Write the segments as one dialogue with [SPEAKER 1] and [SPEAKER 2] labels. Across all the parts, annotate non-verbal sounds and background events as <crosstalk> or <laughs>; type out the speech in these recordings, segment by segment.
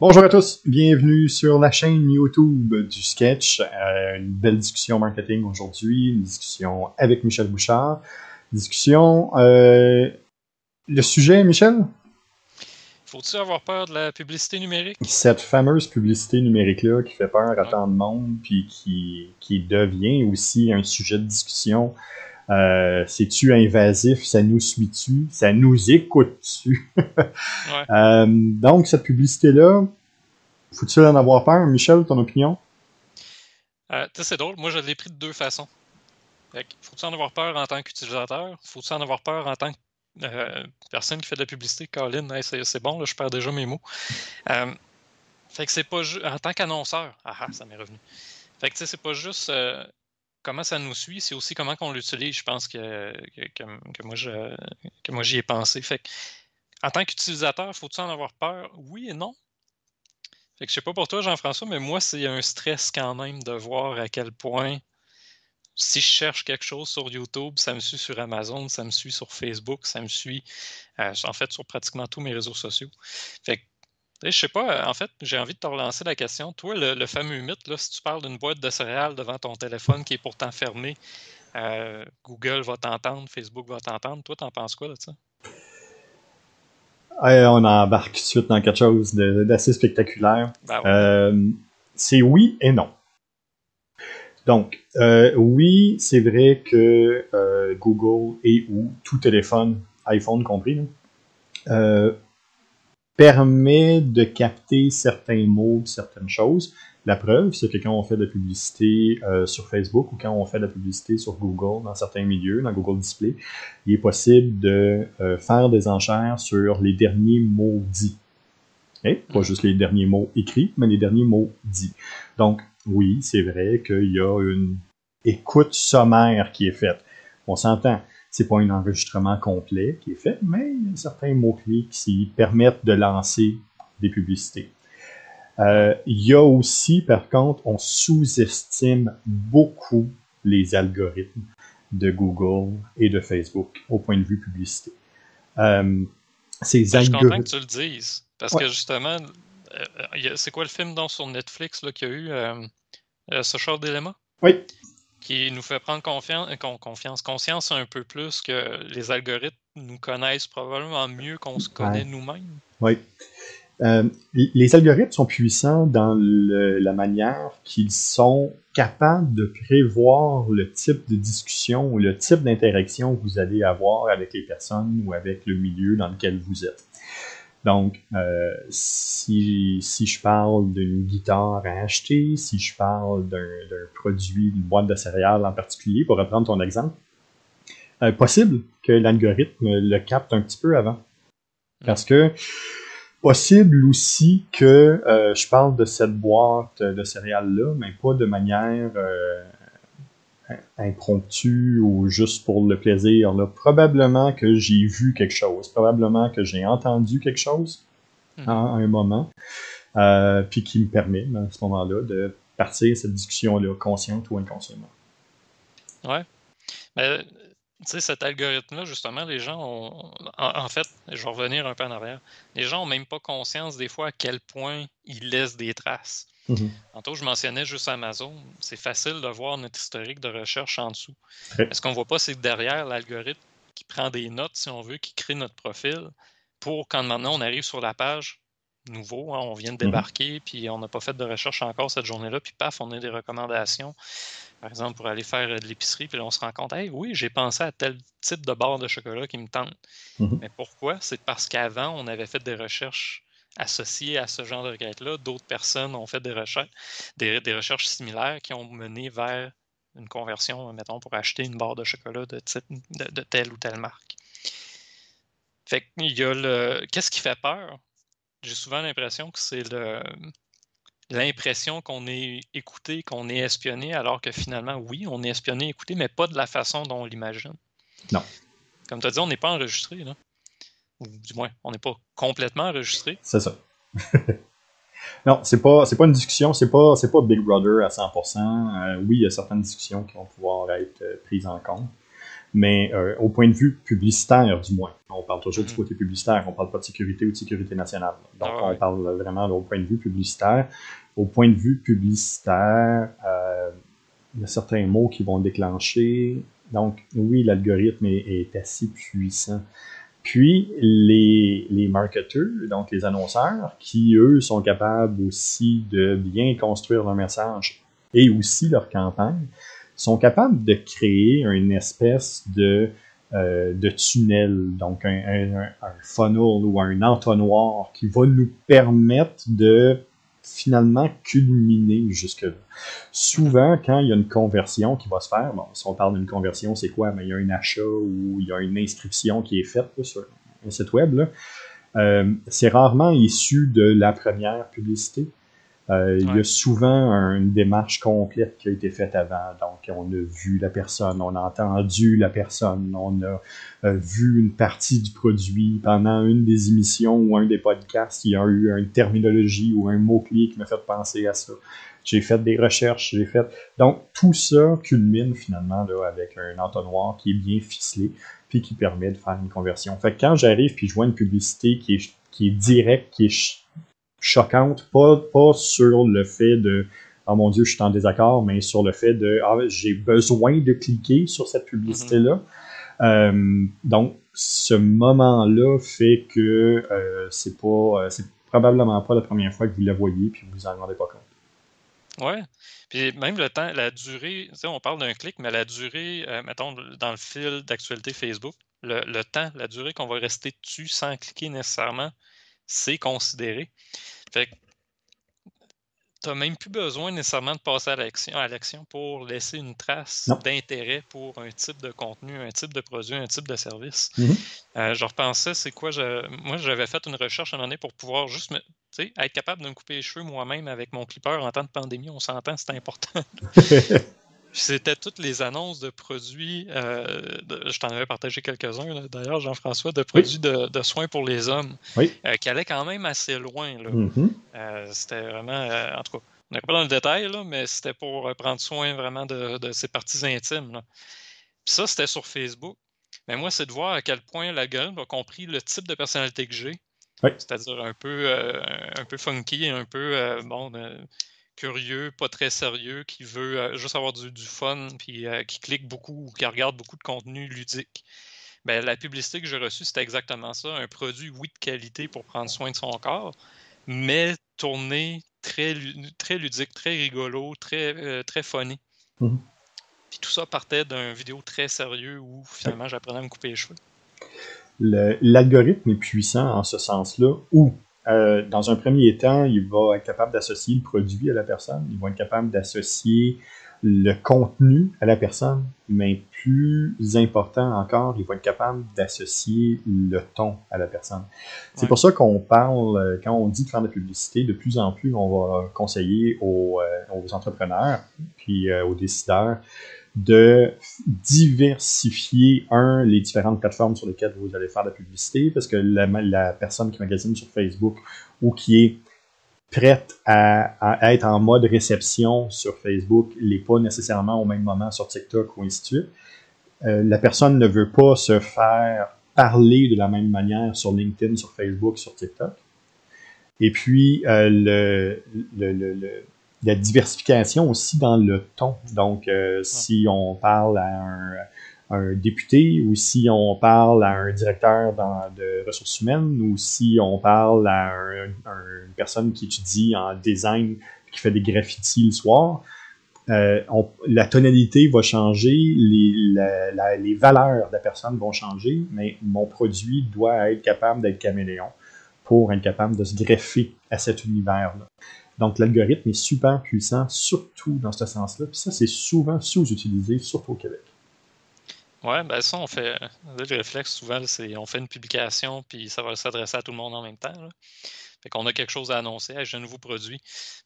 [SPEAKER 1] Bonjour à tous, bienvenue sur la chaîne YouTube du Sketch. Euh, une belle discussion marketing aujourd'hui, une discussion avec Michel Bouchard. Discussion. Euh, le sujet, Michel?
[SPEAKER 2] Faut-il avoir peur de la publicité numérique?
[SPEAKER 1] Cette fameuse publicité numérique-là qui fait peur à tant de monde, puis qui, qui devient aussi un sujet de discussion euh, C'est-tu invasif? Ça nous suit-tu? Ça nous écoute-tu? <laughs> Euh, donc, cette publicité-là, faut-il en avoir peur? Michel, ton opinion?
[SPEAKER 2] Euh, c'est drôle. Moi, je l'ai pris de deux façons. Faut-il en avoir peur en tant qu'utilisateur? Faut-il en avoir peur en tant que euh, personne qui fait de la publicité? Colin, c'est bon, là, je perds déjà mes mots. fait que c'est pas En tant qu'annonceur, ah, ah ça m'est revenu. Fait que c'est pas juste comment ça nous suit, c'est aussi comment on l'utilise. Je pense que, que, moi, je, que moi, j'y ai pensé. En tant qu'utilisateur, faut-il en avoir peur? Oui et non. Fait que je sais pas pour toi, Jean-François, mais moi, c'est un stress quand même de voir à quel point si je cherche quelque chose sur YouTube, ça me suit sur Amazon, ça me suit sur Facebook, ça me suit euh, en fait sur pratiquement tous mes réseaux sociaux. Fait que je sais pas, en fait, j'ai envie de te relancer la question. Toi, le, fameux mythe, là, si tu parles d'une boîte de céréales devant ton téléphone qui est pourtant fermée, euh, Google va t'entendre, Facebook va t'entendre. Toi, t'en penses quoi de ça?
[SPEAKER 1] on embarque tout de suite dans quelque chose d'assez spectaculaire. Ben euh, c'est oui et non. Donc, euh, oui, c'est vrai que Google et ou tout téléphone, iPhone compris, permet de capter certains mots, certaines choses. La preuve, c'est que quand on fait de la publicité euh, sur Facebook ou quand on fait de la publicité sur Google dans certains milieux, dans Google Display, il est possible de euh, faire des enchères sur les derniers mots dits. Et pas juste les derniers mots écrits, mais les derniers mots dits. Donc, oui, c'est vrai qu'il y a une écoute sommaire qui est faite. On s'entend c'est pas un enregistrement complet qui est fait, mais il y a certains mots-clés qui permettent de lancer des publicités. Euh, il y a aussi, par contre, on sous-estime beaucoup les algorithmes de Google et de Facebook au point de vue publicité.
[SPEAKER 2] Euh, ces ben, Je suis content que tu le dises, parce que justement, euh, c'est quoi le film donc, sur Netflix là, qu'il y a eu, euh, Social Dilemma?
[SPEAKER 1] Oui
[SPEAKER 2] qui nous fait prendre confiance, confiance, conscience un peu plus que les algorithmes nous connaissent probablement mieux qu'on se connaît nous-mêmes.
[SPEAKER 1] Oui. Euh, les algorithmes sont puissants dans la manière qu'ils sont capables de prévoir le type de discussion ou le type d'interaction que vous allez avoir avec les personnes ou avec le milieu dans lequel vous êtes. Donc, euh, si, si, je parle d'une guitare à acheter, si je parle d'un produit, d'une boîte de céréales en particulier, pour reprendre ton exemple, euh, possible que l'algorithme le capte un petit peu avant. Parce que possible aussi que euh, je parle de cette boîte de céréales-là, mais pas de manière impromptu ou juste pour le plaisir. Là. Probablement que j'ai vu quelque chose, probablement que j'ai entendu quelque chose à un moment, euh, puis qui me permet, à ce moment-là, de partir cette discussion-là, consciente ou inconsciemment.
[SPEAKER 2] Ouais. Mais, tu sais, cet algorithme-là, justement, les gens ont. En, fait, je vais revenir un peu en arrière. Les gens n'ont même pas conscience, des fois, à quel point ils laissent des traces. Mhm. Tantôt, je mentionnais juste Amazon. C'est facile de voir notre historique de recherche en dessous. Ce qu'on ne voit pas, c'est que derrière l'algorithme qui prend des notes, si on veut, qui crée notre profil, pour quand maintenant on arrive sur la page, nouveau, hein, on vient de mhm. débarquer, puis on n'a pas fait de recherche encore cette journée-là, puis paf, on a des recommandations. Par exemple, pour aller faire de l'épicerie, puis là, on se rend compte, hey, oui, j'ai pensé à tel type de barre de chocolat qui me tente. Mhm. Mais pourquoi? C'est parce qu'avant, on avait fait des recherches associés à ce genre de requête-là, d'autres personnes ont fait des recherches, des, recherches similaires qui ont mené vers une conversion, mettons, pour acheter une barre de chocolat de, de, telle ou telle marque. Fait qu'il y a le. Qu'est-ce qui fait peur? J'ai souvent l'impression que c'est le l'impression qu'on est écouté, qu'on est espionné, alors que finalement, oui, on est espionné, écouté, mais pas de la façon dont on l'imagine.
[SPEAKER 1] Non.
[SPEAKER 2] Comme tu as dit, on n'est pas enregistré. Là ou du moins, on n'est pas complètement enregistré.
[SPEAKER 1] C'est ça. <laughs> non, c'est pas, c'est pas une discussion, c'est pas, c'est pas Big Brother à 100%. Euh, oui, il y a certaines discussions qui vont pouvoir être euh, prises en compte. mais euh, au point de vue publicitaire, du moins. On parle toujours du
[SPEAKER 2] Mhm.
[SPEAKER 1] côté publicitaire, on parle pas de sécurité ou de sécurité nationale. Donc,
[SPEAKER 2] Ah ouais.
[SPEAKER 1] on parle vraiment au point de vue publicitaire. Au point de vue publicitaire, euh, il y a certains mots qui vont déclencher. Donc, oui, l'algorithme est, est assez puissant. Puis, les, les marketeurs, donc les annonceurs, qui, eux, sont capables aussi de bien construire leur message et aussi leur campagne, sont capables de créer une espèce de, euh, de tunnel, donc un, un, un funnel ou un entonnoir qui va nous permettre de finalement culminer jusque-là. Souvent, quand il y a une conversion qui va se faire, bon, si on parle d'une conversion, c'est quoi? Ben, il y a un achat ou il y a une inscription qui est faite sur un site web. là. Euh, c'est rarement issu de la première publicité. Euh, Il y a souvent une démarche complète qui a été faite avant. Donc, on a vu la personne, on a entendu la personne, on a euh, vu une partie du produit pendant une des émissions ou un des podcasts. Il y a eu une terminologie ou un mot-clé qui m'a fait penser à ça. J'ai fait des recherches, j'ai fait. Donc, tout ça culmine finalement là, avec un entonnoir qui est bien ficelé puis qui permet de faire une conversion. Fait que quand j'arrive puis je vois une publicité qui est, qui est directe, qui est choquante, pas, pas sur le fait de oh mon Dieu, je suis en désaccord, mais sur le fait de ah, j'ai besoin de cliquer sur cette publicité-là. Euh, donc, ce moment-là fait que euh, c'est pas euh, c'est probablement pas la première fois que vous la voyez puis vous vous en rendez pas compte.
[SPEAKER 2] Ouais. Puis même le temps, la durée, on parle d'un clic, mais la durée, mettons, dans le fil d'actualité Facebook, le, le temps, la durée qu'on va rester dessus sans cliquer nécessairement, c'est considéré. Fait que tu n'as même plus besoin nécessairement de passer à l'action, pour laisser une trace d'intérêt pour un type de contenu, un type de produit, un type de service.
[SPEAKER 1] Mhm.
[SPEAKER 2] Euh, je repensais, c'est quoi, je- moi j'avais fait une recherche à un moment donné pour pouvoir juste me, être capable de me couper les cheveux moi-même avec mon clipper en temps de pandémie, on s'entend, c'est important. <laughs> C'était toutes les annonces de produits, euh, de- je t'en avais partagé quelques-uns d'ailleurs, Jean-François, de produits de, de soins pour les hommes,
[SPEAKER 1] Oui.
[SPEAKER 2] euh, qui allaient quand même assez loin. Là.
[SPEAKER 1] Mhm.
[SPEAKER 2] Euh, c'était vraiment, en tout cas, on n'est pas dans le détail, là, mais c'était pour prendre soin vraiment de, de ses parties intimes. là. Puis ça, c'était sur Facebook. Mais moi, c'est de voir à quel point l'algorithme a compris le type de personnalité que j'ai.
[SPEAKER 1] Oui.
[SPEAKER 2] C'est-à-dire un peu, un peu funky, un peu bon, curieux, pas très sérieux, qui veut euh, juste avoir du, du fun, puis euh, qui clique beaucoup ou qui regarde beaucoup de contenu ludique. Ben, la publicité que j'ai reçue, c'était exactement ça. Un produit, oui, de qualité pour prendre soin de son corps, mais tourné très, très ludique, très rigolo, très, euh, très funny.
[SPEAKER 1] Mhm.
[SPEAKER 2] Puis tout ça partait d'un vidéo très sérieux où finalement j'apprenais à me couper les cheveux.
[SPEAKER 1] Le- L'algorithme est puissant en ce sens-là où, euh, dans un premier temps, il va être capable d'associer le produit à la personne, il va être capable d'associer le contenu à la personne, mais plus important encore, il va être capable d'associer le ton à la personne. C'est
[SPEAKER 2] Ouais.
[SPEAKER 1] pour ça qu'on parle, euh, quand on dit de faire de la publicité, de plus en plus, on va conseiller aux, euh, aux entrepreneurs, puis aux décideurs, de diversifier, un, les différentes plateformes sur lesquelles vous allez faire de la publicité, parce que la, personne qui magasine sur Facebook ou qui est prête à, être en mode réception sur Facebook n'est pas nécessairement au même moment sur TikTok ou ainsi de suite. Euh, la personne ne veut pas se faire parler de la même manière sur LinkedIn, sur Facebook, sur TikTok. Et puis, euh, le la diversification aussi dans le ton. Donc, euh, si on parle à un, un, député ou si on parle à un directeur dans, de ressources humaines ou si on parle à un, un, une personne qui étudie en design, qui fait des graffitis le soir, euh, on, la tonalité va changer, les, la, la, les valeurs de la personne vont changer, mais mon produit doit être capable d'être caméléon pour être capable de se greffer à cet univers-là. Donc, l'algorithme est super puissant, surtout dans ce sens-là. Puis ça, c'est souvent sous-utilisé, surtout au Québec.
[SPEAKER 2] Ouais, ben ça, on fait. Le réflexe, souvent, c'est on fait une publication, puis ça va s'adresser à tout le monde en même temps. Là. Fait qu'on a quelque chose à annoncer, j'ai un nouveau produit,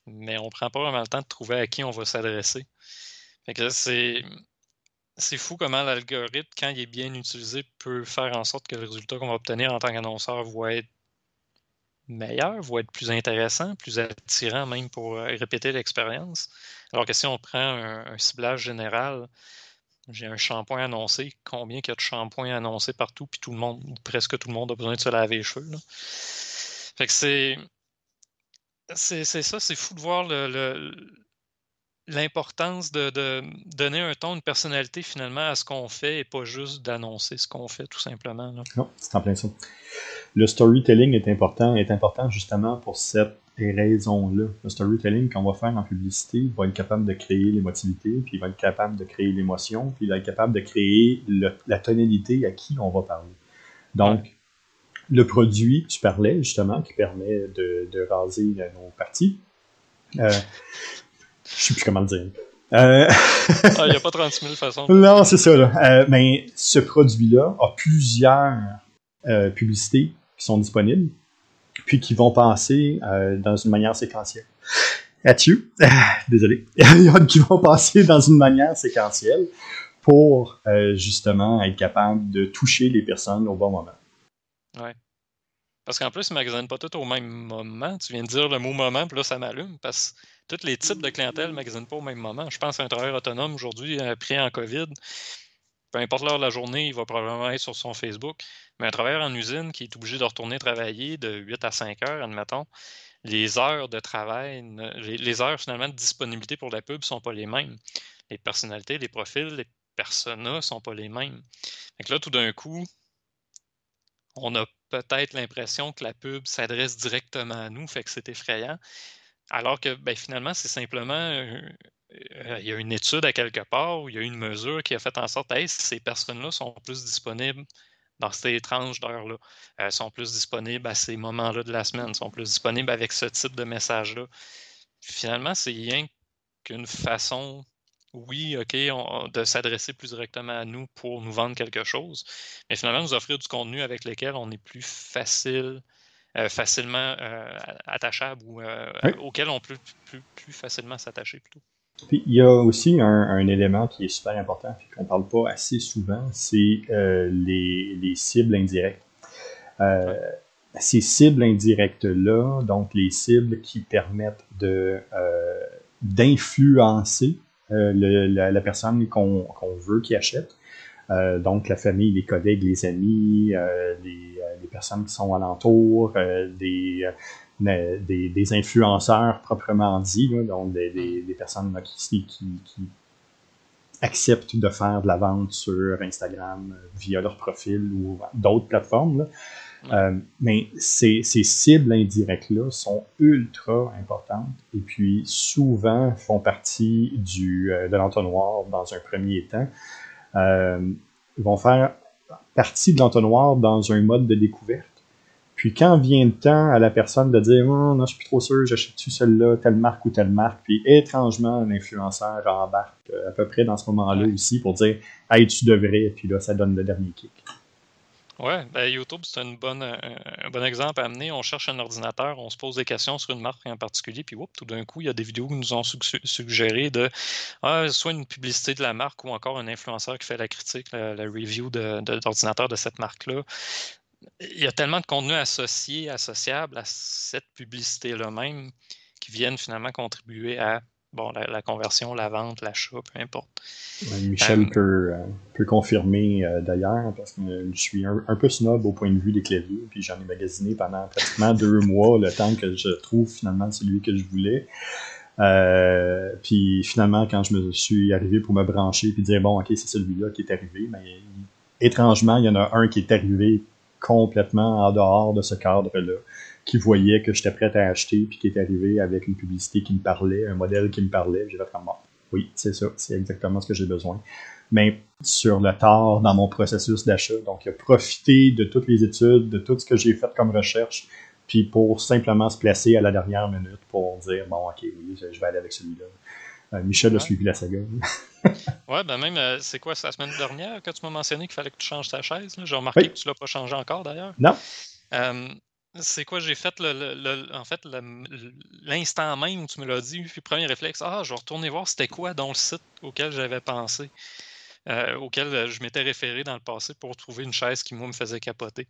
[SPEAKER 2] mais on prend pas vraiment le temps de trouver à qui on va s'adresser. Fait que c'est. C'est fou comment l'algorithme, quand il est bien utilisé, peut faire en sorte que le résultat qu'on va obtenir en tant qu'annonceur va être meilleur, va être plus intéressant, plus attirant même pour répéter l'expérience. Alors que si on prend un, ciblage général, j'ai un shampoing annoncé, combien il y a de shampoings annoncés partout, puis tout le monde, presque tout le monde a besoin de se laver les cheveux. Fait que c'est. C'est ça, c'est fou de voir le, l'importance de, donner un ton, une personnalité finalement à ce qu'on fait et pas juste d'annoncer ce qu'on fait tout simplement.
[SPEAKER 1] Non, c'est en plein ça. Le storytelling est important, est important justement pour cette raison-là. Le storytelling qu'on va faire en publicité va être capable de créer l'émotivité, puis il va être capable de créer l'émotion, puis il va être capable de créer la tonalité à qui on va parler. Donc, le produit, tu parlais justement, qui permet de, raser nos parties. Euh, je sais plus comment le dire.
[SPEAKER 2] Euh, <laughs> ah, il n'y a pas 36 000 façons.
[SPEAKER 1] non, c'est ça. Là. Euh, mais ce produit-là a plusieurs euh, publicités qui sont disponibles, puis qui vont passer dans une manière séquentielle. Adieu. <laughs> Désolé. <laughs> qui vont passer dans une manière séquentielle pour justement être capable de toucher les personnes au bon moment.
[SPEAKER 2] Ouais. Parce qu'en plus, ils ne magasinent pas tout au même moment. Tu viens de dire le mot moment, puis là, ça m'allume. Parce que tous les types de clientèle ne magasinent pas au même moment. Je pense à un travailleur autonome aujourd'hui, pris en COVID. Peu importe l'heure de la journée, il va probablement être sur son Facebook. Mais un travailleur en usine qui est obligé de retourner travailler de 8 à 5 heures, admettons, les heures de travail, les, heures finalement de disponibilité pour la pub ne sont pas les mêmes. Les personnalités, les profils, les personas ne sont pas les mêmes. Donc là, tout d'un coup, on a peut-être l'impression que la pub s'adresse directement à nous, fait que c'est effrayant. Alors que ben, finalement, c'est simplement euh, il y a une étude à quelque part il y a une mesure qui a fait en sorte que ces personnes-là sont plus disponibles dans ces tranches d'heures-là, sont plus disponibles à ces moments-là de la semaine, sont plus disponibles avec ce type de message-là. Finalement, c'est rien qu'une façon oui, OK, de s'adresser plus directement à nous pour nous vendre quelque chose, mais finalement nous offrir du contenu avec lequel on est plus facile, facilement euh, attachable ou euh, auquel on peut plus, facilement s'attacher plutôt.
[SPEAKER 1] Puis il y a aussi un, élément qui est super important et qu'on ne parle pas assez souvent, c'est les, cibles indirectes. Ces cibles indirectes-là, donc les cibles qui permettent de d'influencer euh, la, personne qu'on veut qui achète. Euh, donc la famille, les collègues, les amis, euh, les, personnes qui sont alentour, des, des, influenceurs proprement dit, donc des, personnes qui, qui, acceptent de faire de la vente sur Instagram via leur profil ou d'autres plateformes. Euh, mais ces, cibles indirectes-là sont ultra importantes et puis souvent font partie du, euh, de l'entonnoir dans un premier temps. Euh, ils vont faire partie de l'entonnoir dans un mode de découverte. Puis quand vient le temps à la personne de dire oh, non, je suis plus trop sûr, j'achète-tu celle-là, telle marque ou telle marque, puis étrangement, l'influenceur embarque à peu près dans ce moment-là aussi pour dire Hey, tu devrais, puis là, ça donne le dernier kick.
[SPEAKER 2] Oui, ben YouTube, c'est un bon exemple à amener. On cherche un ordinateur, on se pose des questions sur une marque en particulier, puis tout d'un coup, il y a des vidéos qui nous ont suggéré de ah, soit une publicité de la marque ou encore un influenceur qui fait la critique, la, review d'ordinateur de, de cette marque-là. Il y a tellement de contenu associé, associable à cette publicité-là même qui viennent finalement contribuer à bon, la, conversion, la vente, l'achat, peu importe.
[SPEAKER 1] Michel euh, peut, euh, peut, confirmer euh, d'ailleurs, parce que je suis un, peu snob au point de vue des claviers, puis j'en ai magasiné pendant pratiquement deux <laughs> mois, le temps que je trouve finalement celui que je voulais. puis finalement, quand je me suis arrivé pour me brancher puis dire bon, ok, c'est celui-là qui est arrivé, mais étrangement, il y en a un qui est arrivé complètement en dehors de ce cadre-là qui voyait que j'étais prêt à acheter, puis qui est arrivé avec une publicité qui me parlait, un modèle qui me parlait. J'ai fait comme bon, oui, c'est ça, c'est exactement ce que j'ai besoin. Mais sur le tard dans mon processus d'achat, donc profiter de toutes les études, de tout ce que j'ai fait comme recherche, puis pour simplement se placer à la dernière minute pour dire bon, ok, oui, je vais aller avec celui-là. Euh, Michel a suivi la saga. <laughs>
[SPEAKER 2] ouais, ben même, euh, c'est quoi, c'est la semaine dernière que tu m'as mentionné qu'il fallait que tu changes ta chaise? J'ai remarqué que tu l'as pas changé encore d'ailleurs.
[SPEAKER 1] Non.
[SPEAKER 2] Euh, c'est quoi, j'ai fait le, en fait l'instant même où tu me l'as dit, puis premier réflexe, ah, je vais retourner voir c'était quoi dans le site auquel j'avais pensé, euh, auquel euh, je m'étais référé dans le passé pour trouver une chaise qui, moi, me faisait capoter.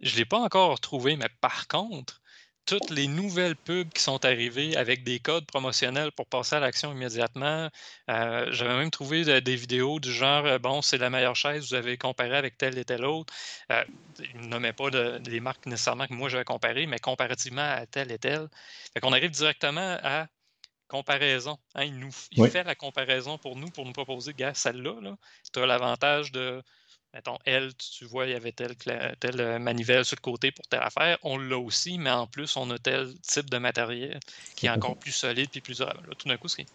[SPEAKER 2] Je ne l'ai pas encore trouvé, mais par contre, toutes les nouvelles pubs qui sont arrivées avec des codes promotionnels pour passer à l'action immédiatement. Euh, j'avais même trouvé des vidéos du genre euh, bon, c'est la meilleure chaise, vous avez comparé avec telle et telle autre. Euh, ils ne nommaient pas les marques nécessairement que moi j'avais comparé, mais comparativement à telle et telle. Fait qu'on arrive directement à comparaison. Hein. il nous fait la comparaison pour nous, pour nous proposer, gars, celle-là, -là, tu as l'avantage de mettons, elle, tu vois, il y avait telle, telle euh, manivelle sur le côté pour telle affaire. On l'a aussi, mais en plus, on a tel type de matériel qui est <laughs> encore plus solide et plus durable. tout d'un coup, il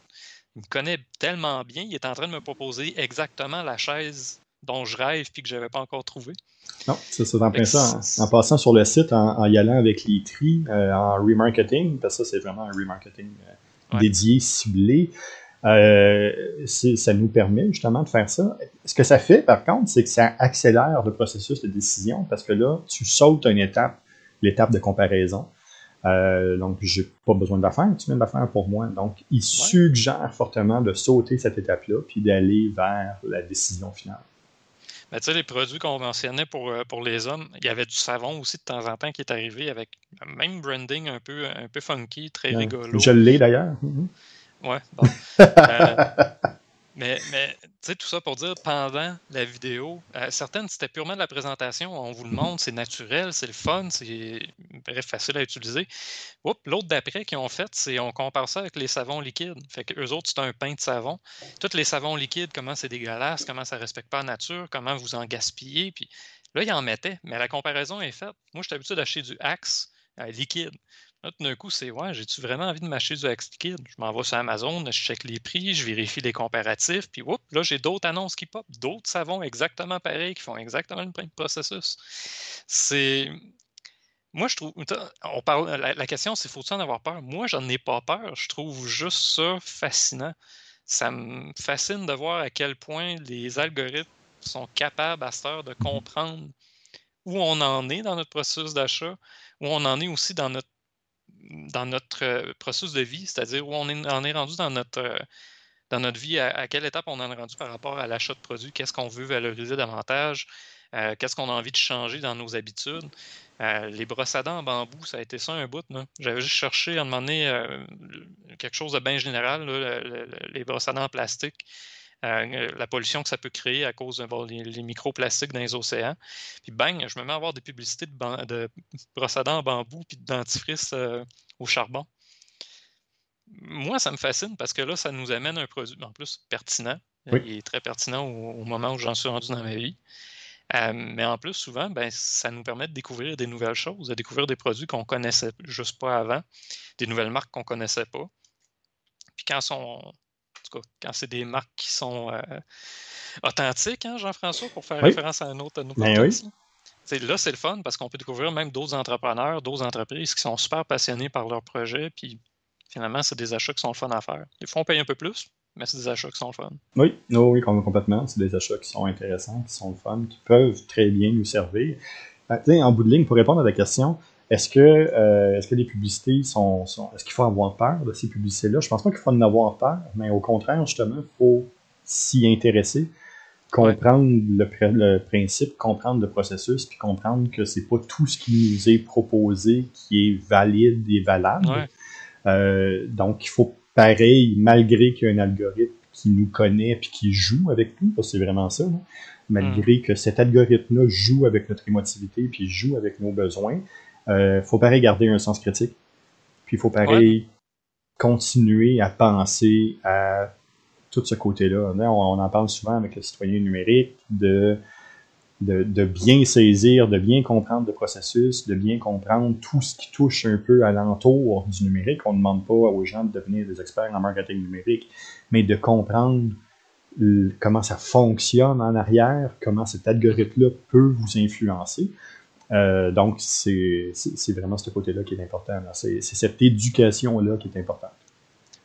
[SPEAKER 2] me connaît tellement bien, il est en train de me proposer exactement la chaise dont je rêve puis que je n'avais pas encore trouvé.
[SPEAKER 1] Non, c'est ça, en ça. En, passant sur le site, en, y allant avec les tris, euh, en remarketing, parce que ça, c'est vraiment un remarketing euh, dédié, ciblé. Euh, ça nous permet justement de faire ça. Ce que ça fait, par contre, c'est que ça accélère le processus de décision parce que là, tu sautes une étape, l'étape de comparaison. Euh, donc, j'ai pas besoin de la faire, tu viens de la faire pour moi. Donc, il suggère fortement de sauter cette étape-là puis d'aller vers la décision finale.
[SPEAKER 2] Mais tu sais, les produits qu'on mentionnait pour, euh, pour les hommes, il y avait du savon aussi de temps en temps qui est arrivé avec le même branding un peu, un peu funky, très rigolo.
[SPEAKER 1] Je l'ai d'ailleurs. Mm-hmm.
[SPEAKER 2] Ouais, bon. <laughs> Euh, mais, mais tu sais, tout ça pour dire, pendant la vidéo, euh, certaines, c'était purement de la présentation. On vous le montre, c'est naturel, c'est le fun, c'est bref, facile à utiliser. L'autre d'après qu'ils ont fait, c'est on compare ça avec les savons liquides. Fait que eux autres, c'est un pain de savon. Tous les savons liquides, comment c'est dégueulasse, comment ça respecte pas la nature, comment vous en gaspillez. Puis là, ils en mettaient, mais la comparaison est faite. Moi, je suis habitué d'acheter du Axe euh, liquide. Là, tout d'un coup, c'est ouais, j'ai-tu vraiment envie de m'acheter du Axe Liquide? Je m'en vais sur Amazon, je check les prix, je vérifie les comparatifs, puis whoop, là, j'ai d'autres annonces qui pop, d'autres savons exactement pareils qui font exactement le même processus. C'est. Moi, je trouve. On parle, la, question, c'est faut-il en avoir peur? Moi, j'en ai pas peur. Je trouve juste ça fascinant. Ça me fascine de voir à quel point les algorithmes sont capables à cette heure de comprendre où on en est dans notre processus d'achat, où on en est aussi dans notre dans notre euh, processus de vie, c'est-à-dire où on est, est rendu dans notre, euh, dans notre vie, à, quelle étape on en est rendu par rapport à l'achat de produits, qu'est-ce qu'on veut valoriser davantage, euh, qu'est-ce qu'on a envie de changer dans nos habitudes. les brosses à dents en bambou, ça a été ça un bout. J'avais juste cherché à demander quelque chose de bien général, les brosses à dents en plastique. Euh, la pollution que ça peut créer à cause des microplastiques dans les océans. Puis bang, je me mets à avoir des publicités de, de brosses à dents en bambou puis de dentifrice euh, au charbon. Moi, ça me fascine parce que là, ça nous amène un produit en plus pertinent. Il est très pertinent au, moment où j'en suis rendu dans ma vie. Euh, mais en plus, souvent, ben, ça nous permet de découvrir des nouvelles choses, de découvrir des produits qu'on connaissait juste pas avant, des nouvelles marques qu'on connaissait pas. Puis quand on, quand c'est des marques qui sont euh, authentiques, hein, Jean-François, pour faire référence à un autre, de ben Là, c'est le fun parce qu'on peut découvrir même d'autres entrepreneurs, d'autres entreprises qui sont super passionnés par leur projet, puis finalement, c'est des achats qui sont le fun à faire. Des fois, on paye un peu plus, mais c'est des achats qui sont le fun.
[SPEAKER 1] Oui, oui, complètement. C'est des achats qui sont intéressants, qui sont le fun, qui peuvent très bien nous servir. Euh, en bout de ligne, pour répondre à la question, est-ce que, euh, est-ce que les publicités sont, est-ce qu'il faut avoir peur de ces publicités-là? Je pense pas qu'il faut en avoir peur, mais au contraire, justement, il faut s'y intéresser, comprendre le, principe, comprendre le processus, puis comprendre que c'est pas tout ce qui nous est proposé qui est valide et valable. Euh, donc, il faut pareil, malgré qu'il y a un algorithme qui nous connaît puis qui joue avec nous, parce que c'est vraiment ça, malgré mm. que cet algorithme-là joue avec notre émotivité puis joue avec nos besoins, euh, faut pareil garder un sens critique. Puis il faut pareil continuer à penser à tout ce côté-là. On, en parle souvent avec le citoyen numérique de, de, bien saisir, de bien comprendre le processus, de bien comprendre tout ce qui touche un peu à l'entour du numérique. On ne demande pas aux gens de devenir des experts en marketing numérique, mais de comprendre comment ça fonctionne en arrière, comment cet algorithme-là peut vous influencer. Euh, donc, c'est vraiment ce côté-là qui est important. C'est cette éducation-là qui est importante.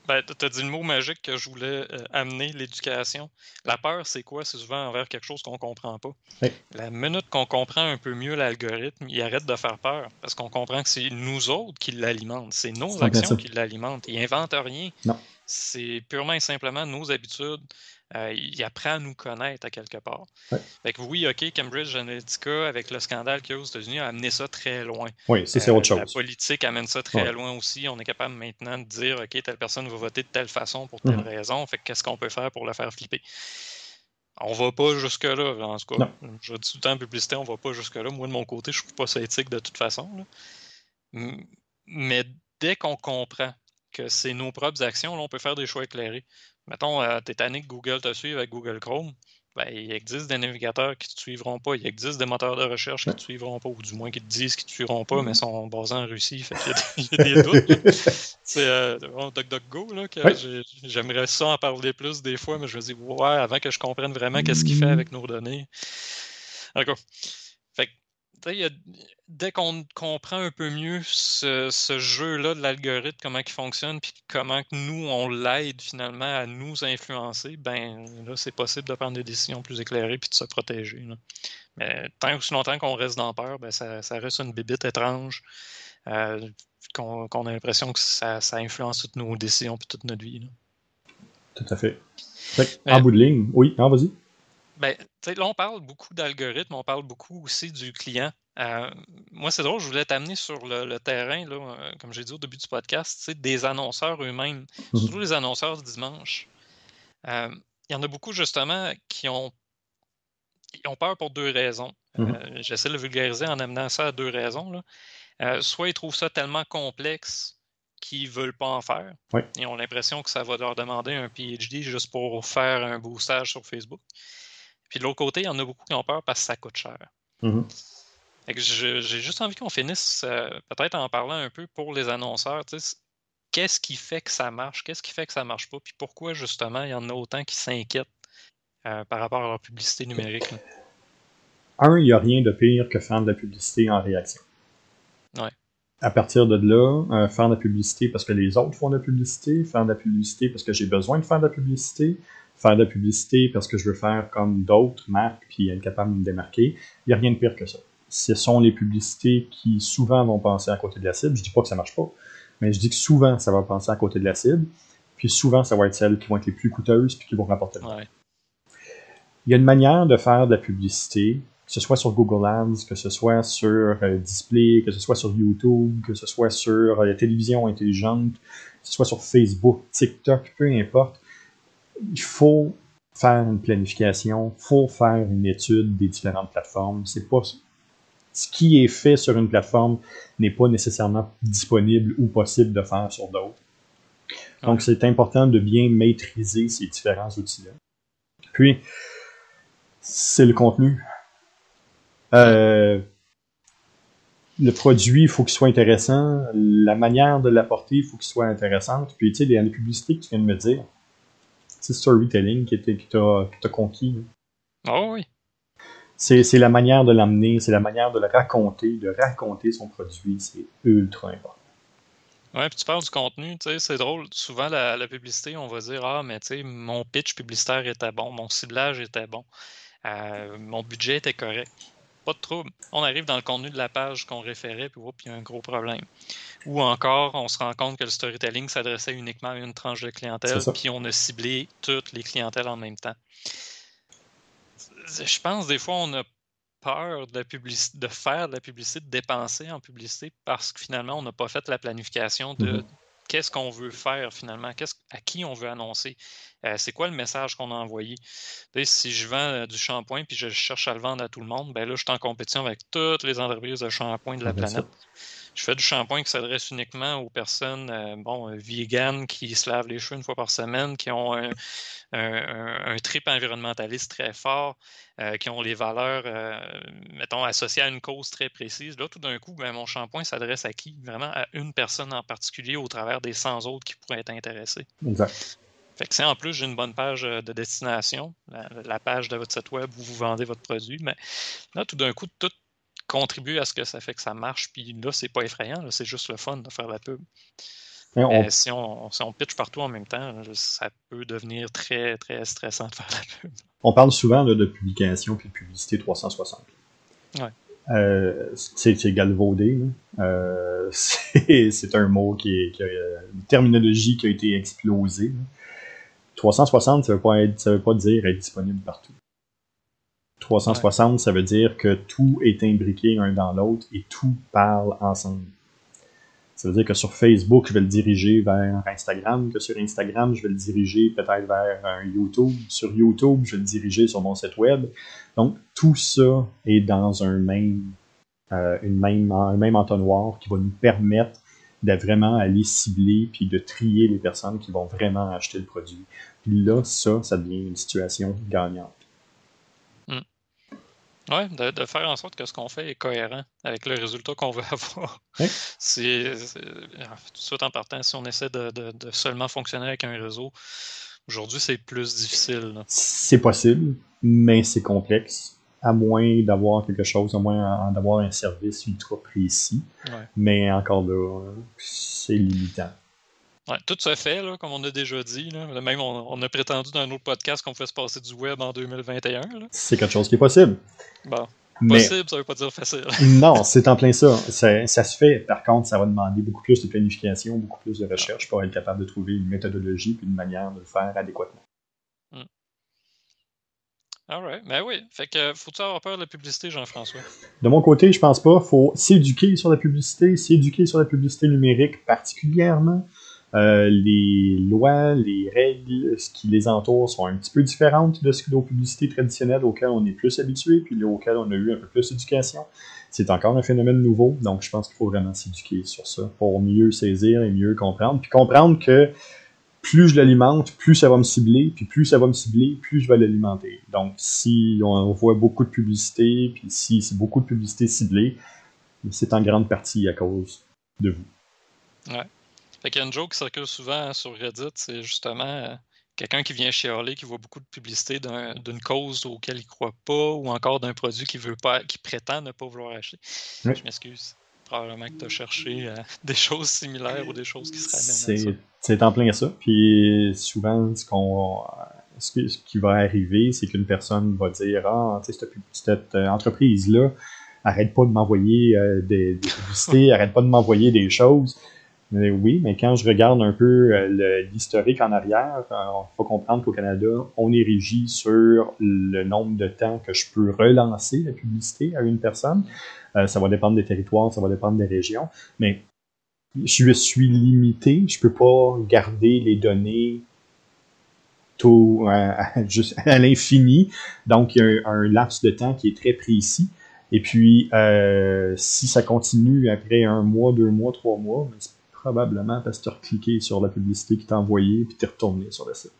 [SPEAKER 2] Ben, tu as dit le mot magique que je voulais euh, amener, l'éducation. La peur, c'est quoi? C'est souvent envers quelque chose qu'on ne comprend pas. La minute qu'on comprend un peu mieux l'algorithme, il arrête de faire peur parce qu'on comprend que c'est nous autres qui l'alimentent. C'est nos actions qui l'alimentent. Il n'invente rien. C'est purement et simplement nos habitudes, euh, il apprend à nous connaître à quelque part. Fait que oui, OK, Cambridge Analytica, avec le scandale qu'il y a aux États-Unis, a amené ça très loin.
[SPEAKER 1] Oui, c'est autre chose. La
[SPEAKER 2] politique amène ça très loin aussi. On est capable maintenant de dire, OK, telle personne va voter de telle façon pour telle mhm. raison. Fait qu'est-ce qu'on peut faire pour le faire flipper? On va pas jusque-là, en tout cas. Je dis tout le temps en publicité, on va pas jusque-là. Moi, de mon côté, je trouve pas ça éthique de toute façon. Mais dès qu'on comprend que c'est nos propres actions, là, on peut faire des choix éclairés. Mettons, euh, tu es tanné que Google te suive avec Google Chrome. Ben, il existe des navigateurs qui ne te suivront pas. Il existe des moteurs de recherche qui ne te suivront pas, ou du moins qui te disent qu'ils ne te suivront pas, mais mm-hmm. sont basés en Russie. Fait il, y a, des doutes. <laughs> C'est euh, DuckDuckGo, là, que j'aimerais ça en parler plus des fois, mais je me dis, ouais, avant que je comprenne vraiment qu'est-ce qu'il fait avec nos données. D'accord. Dès qu'on comprend un peu mieux ce, jeu-là de l'algorithme, comment il fonctionne, puis comment nous, on l'aide finalement à nous influencer, ben là, c'est possible de prendre des décisions plus éclairées puis de se protéger. Mais tant aussi longtemps qu'on reste dans peur, ben, ça, reste une bébite étrange. Euh, qu'on a l'impression que ça, influence toutes nos décisions et toute notre vie.
[SPEAKER 1] Tout à fait. en bout de ligne, oui, hein, vas-y.
[SPEAKER 2] Ben, là, on parle beaucoup d'algorithmes, on parle beaucoup aussi du client. Euh, moi, c'est drôle, je voulais t'amener sur le, terrain, là, euh, comme j'ai dit au début du podcast, des annonceurs eux-mêmes, mmh surtout les annonceurs du dimanche. Euh, il y en a beaucoup, justement, qui ont, ont peur pour deux raisons. Mmh j'essaie de le vulgariser en amenant ça à deux raisons. soit ils trouvent ça tellement complexe qu'ils ne veulent pas en faire. Ils ont l'impression que ça va leur demander un PhD juste pour faire un boostage sur Facebook. Puis de l'autre côté, il y en a beaucoup qui ont peur parce que ça coûte cher. Mm-hmm. J'ai juste envie qu'on finisse euh, peut-être en parlant un peu pour les annonceurs. Qu'est-ce qui fait que ça marche? Qu'est-ce qui fait que ça marche pas? Puis pourquoi justement il y en a autant qui s'inquiètent euh, par rapport à leur publicité numérique?
[SPEAKER 1] Un, il n'y a rien de pire que faire de la publicité en réaction.
[SPEAKER 2] Ouais.
[SPEAKER 1] À partir de là, euh, faire de la publicité parce que les autres font de la publicité, faire de la publicité parce que j'ai besoin de faire de la publicité, faire de la publicité parce que je veux faire comme d'autres marques puis être capable de me démarquer. Il n'y a rien de pire que ça. Ce sont les publicités qui souvent vont passer à côté de la cible. Je dis pas que ça marche pas, mais je dis que souvent ça va passer à côté de la cible. Puis souvent, ça va être celles qui vont être les plus coûteuses puis qui vont rapporter
[SPEAKER 2] ouais.
[SPEAKER 1] Il y a une manière de faire de la publicité, que ce soit sur Google Ads, que ce soit sur euh, Display, que ce soit sur YouTube, que ce soit sur euh, la télévision intelligente, que ce soit sur Facebook, TikTok, peu importe il faut faire une planification, il faut faire une étude des différentes plateformes. C'est pas ce qui est fait sur une plateforme n'est pas nécessairement disponible ou possible de faire sur d'autres. Donc, c'est important de bien maîtriser ces différents outils-là. Puis, c'est le contenu. Euh, le produit, il faut qu'il soit intéressant. La manière de l'apporter, il faut qu'il soit intéressante. Puis, tu sais, les, les publicités que tu viens de me dire, c'est storytelling qui t'a conquis.
[SPEAKER 2] Oh oui.
[SPEAKER 1] C'est la manière de l'amener, c'est la manière de le raconter, de raconter son produit, c'est ultra important.
[SPEAKER 2] Ouais, puis tu parles du contenu, tu sais, c'est drôle. Souvent, la, publicité, on va dire Ah, mais tu sais, mon pitch publicitaire était bon, mon ciblage était bon, euh, mon budget était correct. Pas de trouble. On arrive dans le contenu de la page qu'on référait, puis il y a un gros problème. Ou encore, on se rend compte que le storytelling s'adressait uniquement à une tranche de clientèle, puis on a ciblé toutes les clientèles en même temps. Je pense des fois on a peur de, de faire de la publicité, de dépenser en publicité, parce que finalement, on n'a pas fait la planification de mm-hmm. qu'est-ce qu'on veut faire finalement, à qui on veut annoncer, euh, c'est quoi le message qu'on a envoyé. si je vends euh, du shampoing puis je cherche à le vendre à tout le monde, ben là, je suis en compétition avec toutes les entreprises de shampoing de la planète. Je fais du shampoing qui s'adresse uniquement aux personnes euh, bon, euh, vegan qui se lavent les cheveux une fois par semaine, qui ont un, trip environnementaliste très fort, euh, qui ont les valeurs, mettons, associées à une cause très précise. Là, tout d'un coup, ben, mon shampoing s'adresse à qui? Vraiment à une personne en particulier au travers des 100 autres qui pourraient être intéressés.
[SPEAKER 1] Exact.
[SPEAKER 2] Fait que c'est en plus, j'ai une bonne page de destination, la, la, page de votre site web où vous vendez votre produit. Mais là, tout d'un coup, tout contribue à ce que ça fait que ça marche. Puis là, c'est pas effrayant, c'est juste le fun de faire la pub. si, on, si, on, pitch partout en même temps, ça peut devenir très, très stressant de faire la pub.
[SPEAKER 1] On parle souvent de publication puis de publicité 360.
[SPEAKER 2] Ouais.
[SPEAKER 1] Euh, c'est galvaudé. Euh, <laughs> c'est un mot qui est, une terminologie qui a été explosée. 360, ça ne veut, pas veut pas dire être disponible partout. 360, ça veut dire que tout est imbriqué un dans l'autre et tout parle ensemble. Ça veut dire que sur Facebook, je vais le diriger vers Instagram, que sur Instagram, je vais le diriger peut-être vers un YouTube. Sur YouTube, je vais le diriger sur mon site web. Donc, tout ça est dans un même, euh, une même, un entonnoir qui va nous permettre de vraiment aller cibler puis de trier les personnes qui vont vraiment acheter le produit. Puis là, ça, ça devient une situation gagnante.
[SPEAKER 2] Oui, de, de, faire en sorte que ce qu'on fait est cohérent avec le résultat qu'on veut <laughs> avoir. C'est tout de suite en partant, si on essaie de, de, de seulement fonctionner avec un réseau, aujourd'hui c'est plus difficile.
[SPEAKER 1] C'est possible, mais c'est complexe, à moins d'avoir quelque chose, à moins d'avoir un service ultra précis.
[SPEAKER 2] Ouais.
[SPEAKER 1] Mais encore là, c'est limitant.
[SPEAKER 2] Ouais, tout se fait, là, comme on a déjà dit. Là. Même on, on, a prétendu dans un autre podcast qu'on pouvait se passer du web en 2021.
[SPEAKER 1] C'est quelque chose qui est possible.
[SPEAKER 2] Bon. Possible, ça veut pas dire facile. <laughs>
[SPEAKER 1] non, c'est en plein ça. ça. ça. se fait. Par contre, ça va demander beaucoup plus de planification, beaucoup plus de recherche pour être capable de trouver une méthodologie et une manière de le faire adéquatement.
[SPEAKER 2] Hmm. Alright, ben oui. Fait que faut-tu avoir peur de la publicité, Jean-François?
[SPEAKER 1] De mon côté, je pense pas. Faut s'éduquer sur la publicité, s'éduquer sur la publicité numérique particulièrement. Euh, les lois, les règles, ce qui les entoure sont un petit peu différentes de ce nos publicités traditionnelles auxquelles on est plus habitué, puis auxquelles on a eu un peu plus d'éducation. C'est encore un phénomène nouveau, donc je pense qu'il faut vraiment s'éduquer sur ça pour mieux saisir et mieux comprendre, puis comprendre que plus je l'alimente, plus ça va me cibler, puis plus ça va me cibler, plus je vais l'alimenter. Donc, si on voit beaucoup de publicité, puis si c'est beaucoup de publicité ciblée, c'est en grande partie à cause de vous.
[SPEAKER 2] Ouais. Fait qu'il y a une joke qui circule souvent sur Reddit, c'est justement euh, quelqu'un qui vient chialer, qui voit beaucoup de publicité d'une cause auquel il ne croit pas, ou encore d'un produit qu'il veut pas, qui prétend ne pas vouloir acheter.
[SPEAKER 1] Oui.
[SPEAKER 2] Je m'excuse. Probablement que tu as cherché euh, <laughs> des choses similaires ou des choses qui se ramènent à ça.
[SPEAKER 1] C'est en plein ça. Puis souvent, ce qu'on ce, qui, ce qui va arriver, c'est qu'une personne va dire Ah, tu sais, cette, cette euh, entreprise-là, arrête pas de m'envoyer euh, des, des <laughs> publicités, arrête pas de m'envoyer des choses. Oui, mais quand je regarde un peu euh, l'historique en arrière, il faut comprendre qu'au Canada, on est régi sur le nombre de temps que je peux relancer la publicité à une personne. Euh, ça va dépendre des territoires, ça va dépendre des régions. Mais je suis limité, je peux pas garder les données tout, euh, <laughs> à l'infini. Donc, il y a un, laps de temps qui est très précis. Et puis, euh, si ça continue après un mois, deux mois, trois mois, ben, probablement parce que tu as cliqué sur la publicité qui t'a envoyé puis tu es retourné sur le site.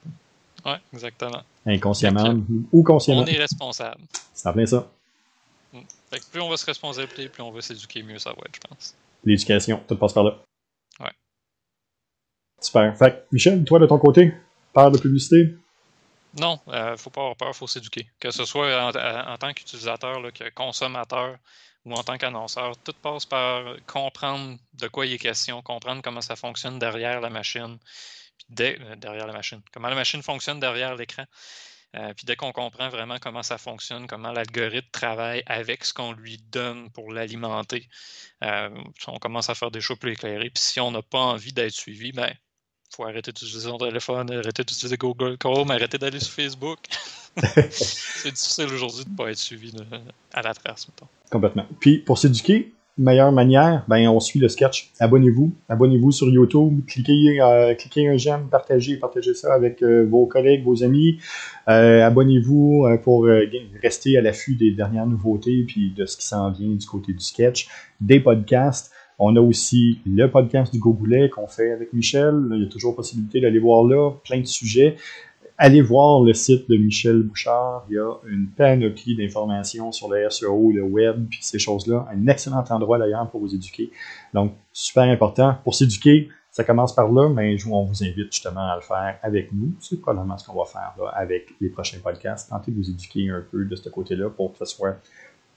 [SPEAKER 2] Oui, exactement.
[SPEAKER 1] Inconsciemment ou consciemment.
[SPEAKER 2] On est responsable.
[SPEAKER 1] C'est plein ça.
[SPEAKER 2] Fait que plus on va se responsabiliser, plus on va s'éduquer, mieux ça va être, je pense.
[SPEAKER 1] L'éducation, tout passe par là.
[SPEAKER 2] Ouais.
[SPEAKER 1] Super. Fait que, Michel, toi de ton côté, peur de publicité?
[SPEAKER 2] Non, euh, faut pas avoir peur, faut s'éduquer. Que ce soit en, en tant qu'utilisateur, que consommateur, ou en tant qu'annonceur, tout passe par comprendre de quoi il est question, comprendre comment ça fonctionne derrière la machine, puis dès, euh, derrière la machine, comment la machine fonctionne derrière l'écran. Euh, puis dès qu'on comprend vraiment comment ça fonctionne, comment l'algorithme travaille avec ce qu'on lui donne pour l'alimenter, euh, on commence à faire des choses plus éclairées. Puis si on n'a pas envie d'être suivi, ben faut arrêter d'utiliser son téléphone, arrêter d'utiliser Google Chrome, arrêter d'aller sur Facebook. <laughs> c'est difficile aujourd'hui de ne pas être suivi de, à la trace, mettons.
[SPEAKER 1] Complètement. Puis pour s'éduquer, meilleure manière, ben on suit le sketch. Abonnez-vous, abonnez-vous sur YouTube, cliquez, euh, cliquez un j'aime, partagez, partagez ça avec euh, vos collègues, vos amis. Euh, abonnez-vous pour rester à l'affût des dernières nouveautés puis de ce qui s'en vient du côté du sketch, des podcasts. On a aussi le podcast du Gogoulet qu'on fait avec Michel. Il y a toujours possibilité d'aller voir là, plein de sujets. Allez voir le site de Michel Bouchard. Il y a une panoplie d'informations sur le SEO, le web, puis ces choses-là. Un excellent endroit d'ailleurs pour vous éduquer. Donc, super important. Pour s'éduquer, ça commence par là, mais on vous invite justement à le faire avec nous. C'est probablement ce qu'on va faire avec les prochains podcasts. Tentez de vous éduquer un peu de ce côté-là pour que ce soit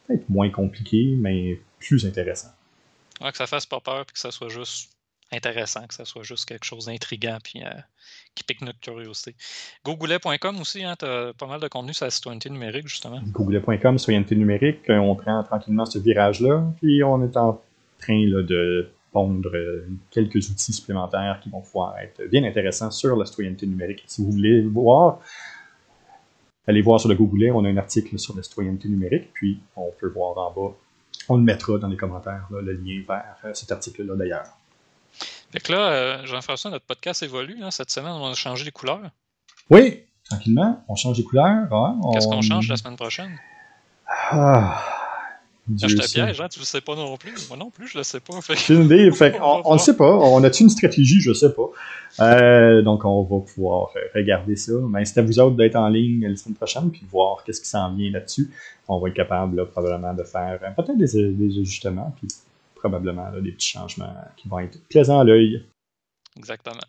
[SPEAKER 1] peut-être moins compliqué, mais plus intéressant.
[SPEAKER 2] Ouais, que ça fasse pas peur, puis que ça soit juste intéressant, que ça soit juste quelque chose d'intriguant, puis euh, qui pique notre curiosité. Googoulet.com aussi, hein, tu as pas mal de contenu sur la citoyenneté numérique, justement.
[SPEAKER 1] Googoulet.com, citoyenneté numérique, on prend tranquillement ce virage-là, puis on est en train de pondre quelques outils supplémentaires qui vont pouvoir être bien intéressants sur la citoyenneté numérique. Si vous voulez voir, allez voir sur le Google, on a un article sur la citoyenneté numérique, puis on peut voir en bas. On le mettra dans les commentaires, le lien vers cet article-là d'ailleurs.
[SPEAKER 2] Fait que là, Jean-François, notre podcast évolue. Hein. Cette semaine, on a changé les couleurs.
[SPEAKER 1] Oui, tranquillement, on change les couleurs.
[SPEAKER 2] Qu'est-ce qu'on change la semaine prochaine?
[SPEAKER 1] Ah,
[SPEAKER 2] je te piège, hein, tu le sais pas non plus. Moi non plus, je le sais pas.
[SPEAKER 1] Fait... une idée. <laughs> on, ne le sait pas. On a-tu une stratégie? Je sais pas. Euh, donc, on va pouvoir regarder ça. Mais c'est à vous autres d'être en ligne la semaine prochaine puis voir qu'est-ce qui s'en vient là-dessus. On va être capable, probablement, de faire euh, peut-être des, des, ajustements puis probablement des petits changements qui vont être plaisants à l'œil.
[SPEAKER 2] Exactement.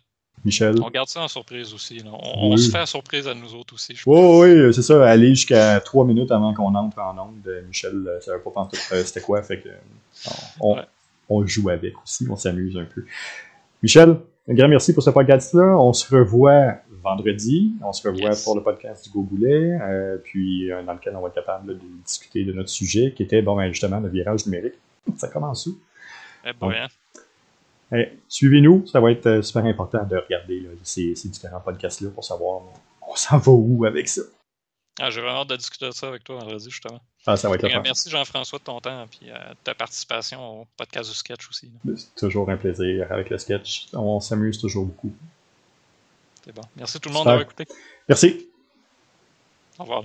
[SPEAKER 1] Michel?
[SPEAKER 2] On garde ça en surprise aussi. On, se fait surprise à nous autres aussi.
[SPEAKER 1] oui, oui, c'est ça. Aller jusqu'à trois minutes avant qu'on entre en onde. Euh, Michel ne euh, savait pas penser euh, c'était quoi? Fait que, on, joue avec aussi. On s'amuse un peu. Michel, un grand merci pour ce podcast-là. On se revoit vendredi. On se revoit pour le podcast du Gogoulet. puis dans lequel on va être capable de discuter de notre sujet qui était bon, ben, justement le virage numérique. <laughs> Ça commence où?
[SPEAKER 2] Eh ben,
[SPEAKER 1] Suivez-nous, ça va être euh, super important de regarder ces, différents podcasts-là pour savoir on s'en va où avec ça.
[SPEAKER 2] Ah, J'ai vraiment hâte de discuter de ça avec toi vendredi, justement.
[SPEAKER 1] Ah, ça va être
[SPEAKER 2] Merci Jean-François de ton temps et euh, de ta participation au podcast du sketch aussi.
[SPEAKER 1] C'est toujours un plaisir avec le sketch. On s'amuse toujours beaucoup.
[SPEAKER 2] C'est bon. Merci tout le monde d'avoir écouté.
[SPEAKER 1] Merci.
[SPEAKER 2] Au revoir.